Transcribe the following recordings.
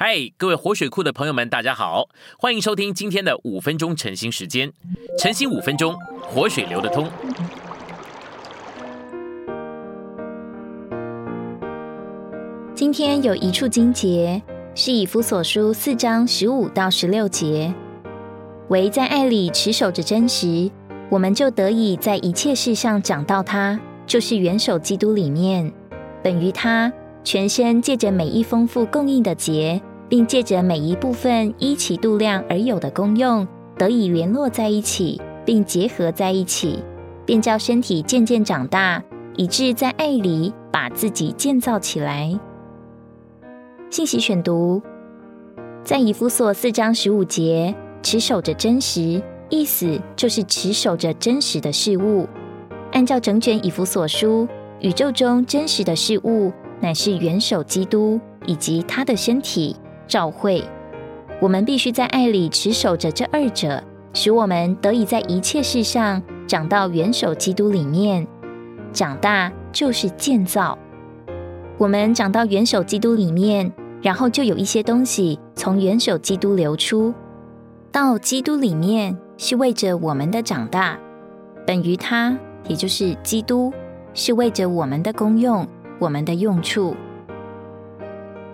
嗨，各位活水库的朋友们，大家好，欢迎收听今天的五分钟晨兴时间。晨兴五分钟，活水流得通。今天有一处经节是以弗所书四章十五到十六节，唯在爱里持守着真实，我们就得以在一切事上长到他，就是元首基督里面，本于他。全身借着每一丰富供应的节，并借着每一部分依其度量而有的功用，得以联络在一起，并结合在一起，便叫身体渐渐长大，以致在爱里把自己建造起来。信息选读，在以弗所四章十五节，持守着真实，意思就是持守着真实的事物。按照整卷以弗所书，宇宙中真实的事物。乃是元首基督以及他的身体召会，我们必须在爱里持守着这二者，使我们得以在一切事上长到元首基督里面。长大就是建造，我们长到元首基督里面，然后就有一些东西从元首基督流出到基督里面，是为着我们的长大。本于他，也就是基督，是为着我们的功用。我们的用处，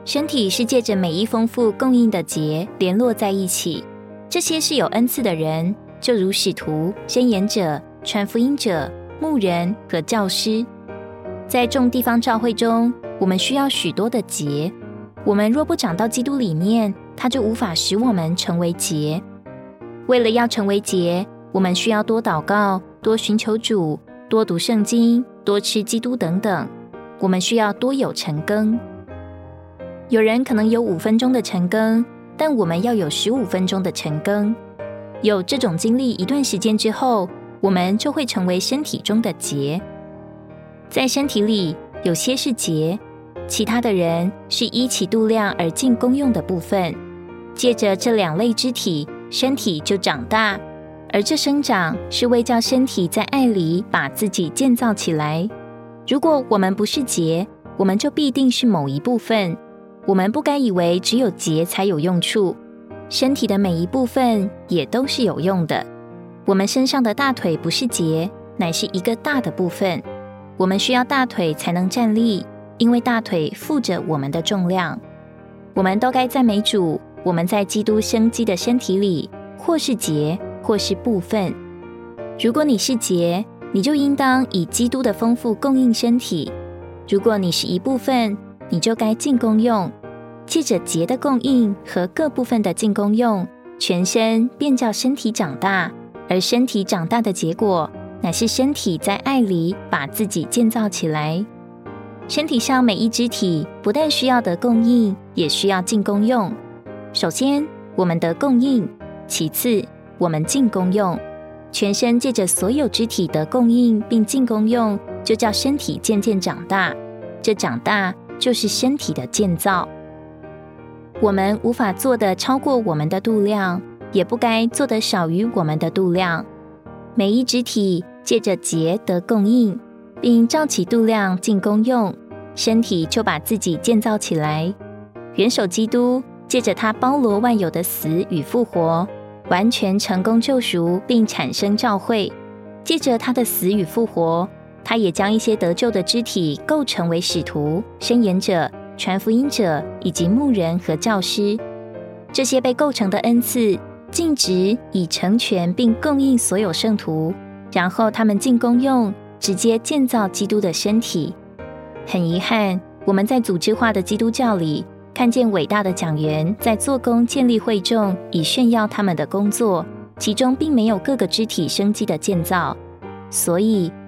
身体是借着每一丰富供应的节联络在一起。这些是有恩赐的人，就如使徒、先言者、传福音者、牧人和教师。在众地方教会中，我们需要许多的节。我们若不长到基督里面，他就无法使我们成为节。为了要成为节，我们需要多祷告、多寻求主、多读圣经、多吃基督等等。我们需要多有成更。有人可能有五分钟的晨更，但我们要有十五分钟的晨更。有这种经历一段时间之后，我们就会成为身体中的结。在身体里，有些是结，其他的人是依其度量而进功用的部分。借着这两类肢体，身体就长大，而这生长是为叫身体在爱里把自己建造起来。如果我们不是结，我们就必定是某一部分。我们不该以为只有节才有用处，身体的每一部分也都是有用的。我们身上的大腿不是节，乃是一个大的部分。我们需要大腿才能站立，因为大腿负着我们的重量。我们都该赞美主，我们在基督生机的身体里，或是节，或是部分。如果你是节，你就应当以基督的丰富供应身体。如果你是一部分，你就该进功用，借着节的供应和各部分的进功用，全身便叫身体长大。而身体长大的结果，乃是身体在爱里把自己建造起来。身体上每一肢体不但需要得供应，也需要进功用。首先，我们得供应；其次，我们进功用。全身借着所有肢体的供应并进功用，就叫身体渐渐长大。这长大就是身体的建造。我们无法做的超过我们的度量，也不该做的少于我们的度量。每一肢体借着节得供应，并照起度量进功用，身体就把自己建造起来。元首基督借着他包罗万有的死与复活。完全成功救赎，并产生教会。借着他的死与复活，他也将一些得救的肢体构成为使徒、伸言者、传福音者以及牧人和教师。这些被构成的恩赐，尽职以成全并供应所有圣徒，然后他们进功用，直接建造基督的身体。很遗憾，我们在组织化的基督教里。看见伟大的讲员在做工建立会众，以炫耀他们的工作，其中并没有各个肢体生机的建造，所以